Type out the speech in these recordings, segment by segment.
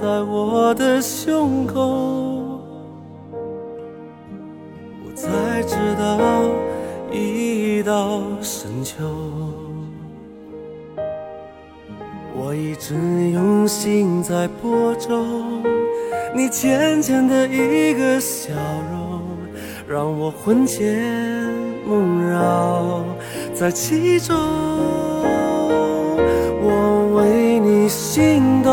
在我的胸口，我才知道已到深秋。我一直用心在播种，你浅浅的一个笑容，让我魂牵梦绕在其中。我为你心动，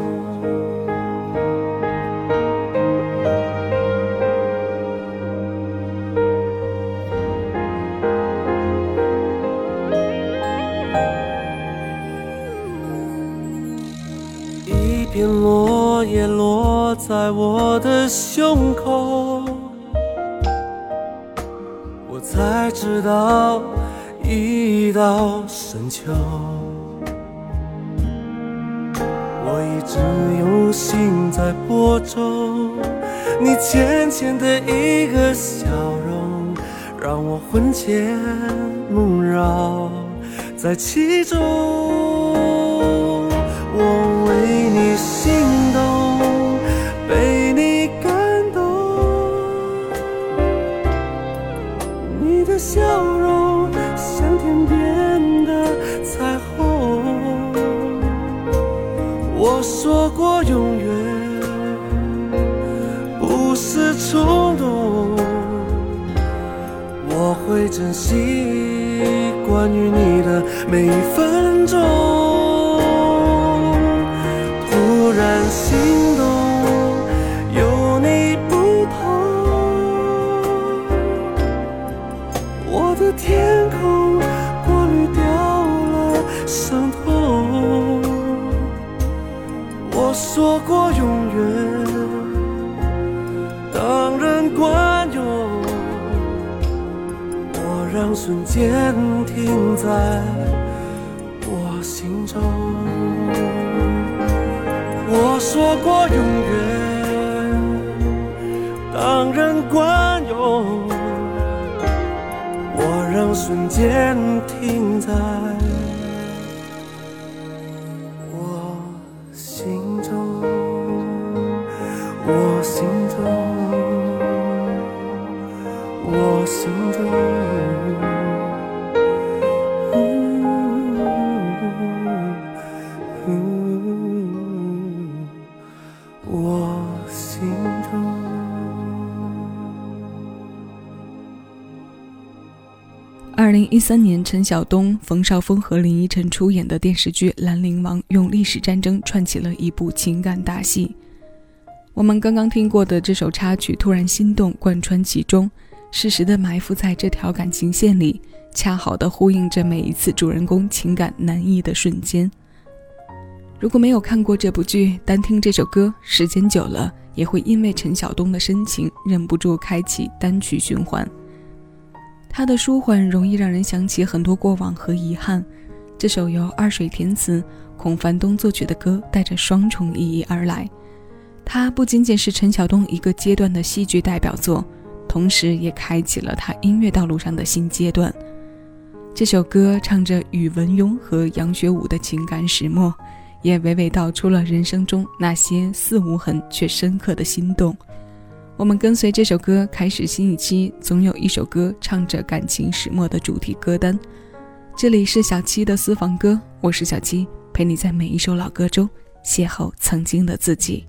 在我的胸口，我才知道已到深秋。我一直用心在播种，你浅浅的一个笑容，让我魂牵梦绕在其中。我我的天空过滤掉了伤痛。我说过永远，当然管用。我让瞬间停在我心中。我说过永远，当然管用。让瞬间停在我心中，我心中，我心中。一三年，陈晓东、冯绍峰和林依晨出演的电视剧《兰陵王》用历史战争串起了一部情感大戏。我们刚刚听过的这首插曲《突然心动》贯穿其中，适时的埋伏在这条感情线里，恰好的呼应着每一次主人公情感难抑的瞬间。如果没有看过这部剧，单听这首歌，时间久了也会因为陈晓东的深情，忍不住开启单曲循环。他的舒缓容易让人想起很多过往和遗憾。这首由二水填词、孔繁东作曲的歌，带着双重意义而来。它不仅仅是陈晓东一个阶段的戏剧代表作，同时也开启了他音乐道路上的新阶段。这首歌唱着宇文邕和杨学武的情感始末，也娓娓道出了人生中那些似无痕却深刻的心动。我们跟随这首歌开始新一期，总有一首歌唱着感情始末的主题歌单。这里是小七的私房歌，我是小七，陪你在每一首老歌中邂逅曾经的自己。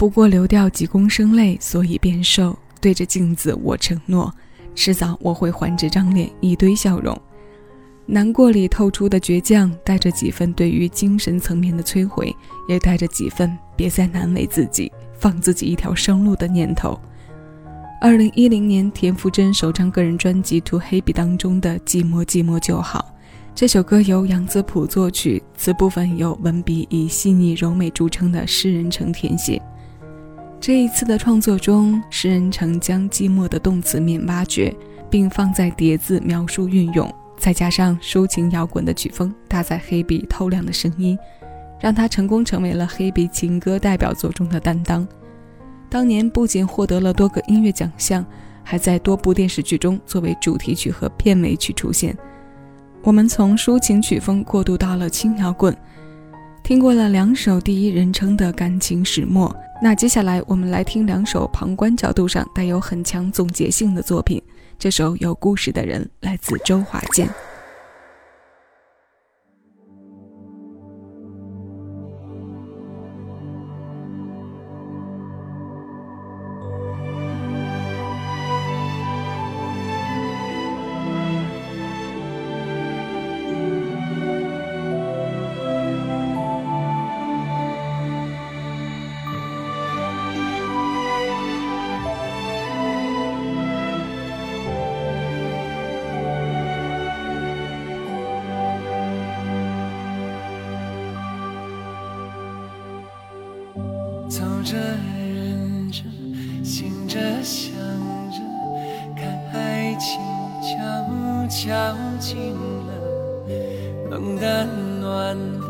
不过流掉几公升泪，所以变瘦。对着镜子，我承诺，迟早我会还这张脸一堆笑容。难过里透出的倔强，带着几分对于精神层面的摧毁，也带着几分别再难为自己，放自己一条生路的念头。二零一零年，田馥甄首张个人专辑《To Happy》当中的《寂寞寂寞就好》这首歌由杨子普作曲，词部分由文笔以细腻柔美著称的诗人成填写。这一次的创作中，诗人曾将寂寞的动词面挖掘，并放在叠字描述运用。再加上抒情摇滚的曲风，搭载黑笔透亮的声音，让他成功成为了黑笔情歌代表作中的担当。当年不仅获得了多个音乐奖项，还在多部电视剧中作为主题曲和片尾曲出现。我们从抒情曲风过渡到了轻摇滚，听过了两首第一人称的感情始末，那接下来我们来听两首旁观角度上带有很强总结性的作品。这首有故事的人来自周华健。悄悄进了，冷的、暖的、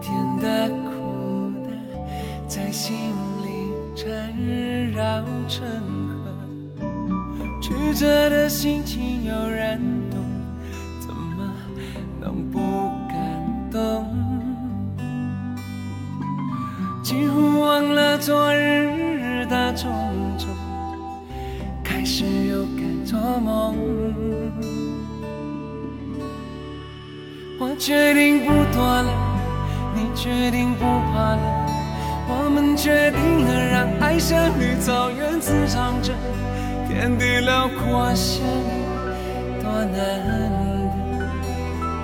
甜的、苦的，在心里缠绕成河。曲折的心情有人决定不躲了，你决定不怕了，我们决定了让爱像绿草原滋长着，天地辽阔相遇多难得，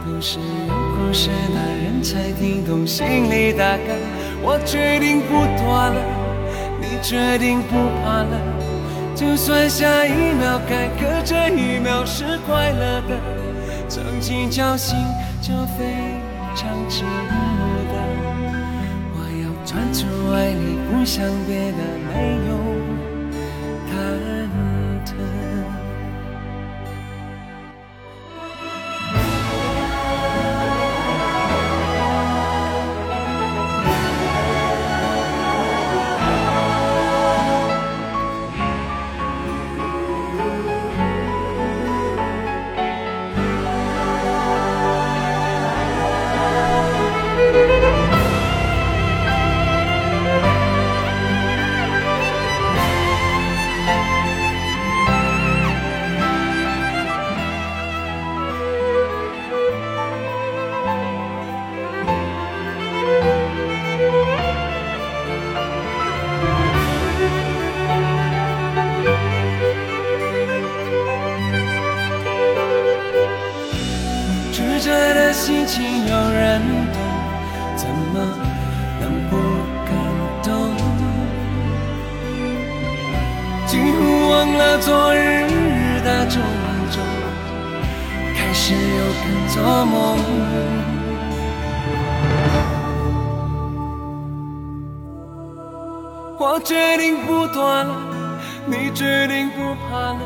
都是有故事的人才听懂心里大概。我决定不躲了，你决定不怕了。就算下一秒该隔这一秒是快乐的，曾经侥幸就非常值得。我要专注爱你，不想别的，没有。心情有人懂，怎么能不感动？几乎忘了昨日的种种，开始又敢做梦。我决定不躲了，你决定不怕了，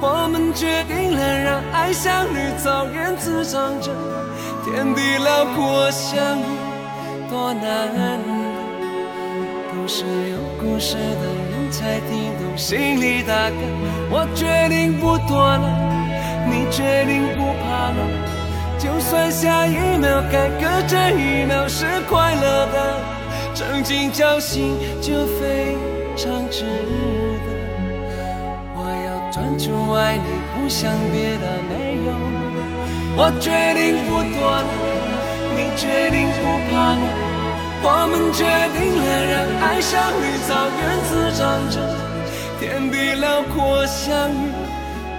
我们决定了让爱像绿草原滋长着。天地辽阔，相遇多难得，都是有故事的人才听懂心里大概。我决定不躲了，你决定不怕了，就算下一秒该隔这一秒是快乐的，曾经侥幸就非常值得。我要专注爱你，不想别的，我决定不躲了，你决定不怕了，我们决定了让爱像绿草原滋长着，天地辽阔相遇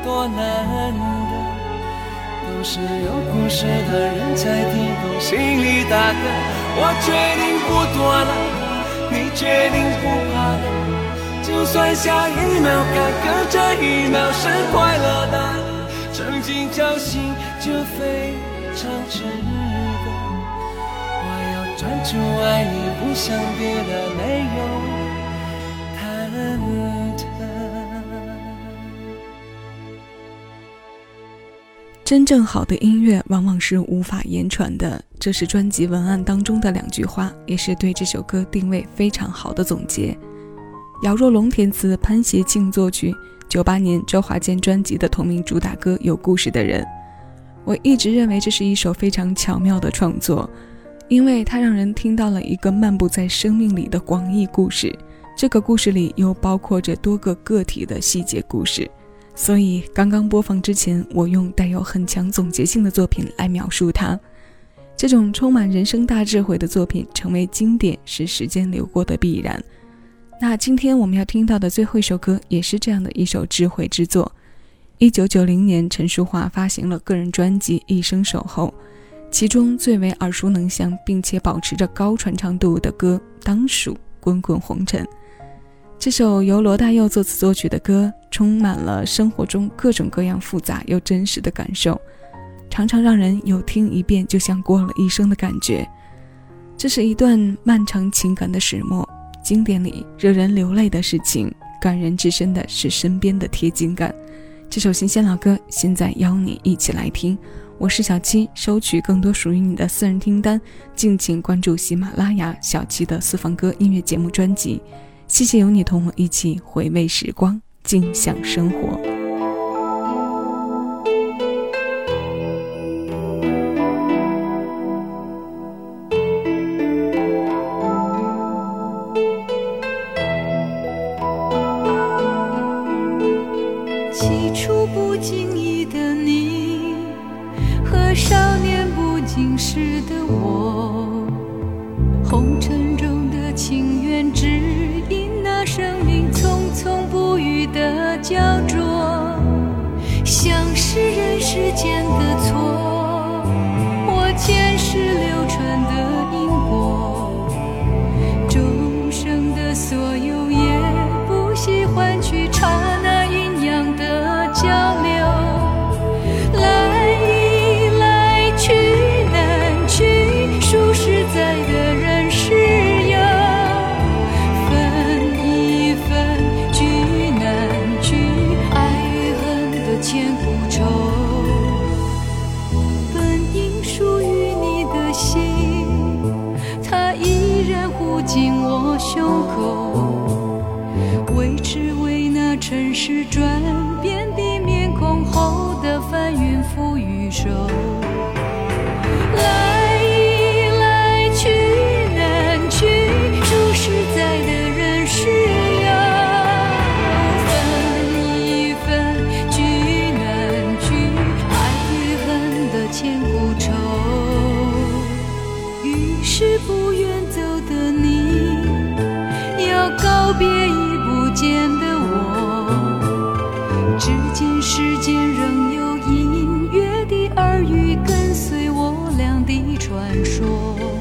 多难得，都是有故事的人才听懂心里大歌。我决定不躲了，你决定不怕了，就算下一秒坎坷这一秒是快乐的，曾经侥幸就非常值得。我要专注爱你，不想别的，没有。真正好的音乐往往是无法言传的，这是专辑文案当中的两句话，也是对这首歌定位非常好的总结。姚若龙填词，潘协庆作曲，九八年周华健专辑的同名主打歌《有故事的人》，我一直认为这是一首非常巧妙的创作，因为它让人听到了一个漫步在生命里的广义故事，这个故事里又包括着多个个体的细节故事。所以，刚刚播放之前，我用带有很强总结性的作品来描述它。这种充满人生大智慧的作品成为经典，是时间流过的必然。那今天我们要听到的最后一首歌，也是这样的一首智慧之作。一九九零年，陈淑桦发行了个人专辑《一生守候》，其中最为耳熟能详，并且保持着高传唱度的歌，当属《滚滚红尘》。这首由罗大佑作词作曲的歌，充满了生活中各种各样复杂又真实的感受，常常让人有听一遍就像过了一生的感觉。这是一段漫长情感的始末，经典里惹人流泪的事情，感人至深的是身边的贴近感。这首新鲜老歌，现在邀你一起来听。我是小七，收取更多属于你的私人听单，敬请关注喜马拉雅小七的私房歌音乐节目专辑。谢谢有你同我一起回味时光，尽享生活。人是转变的面孔后的翻云覆雨手，传说。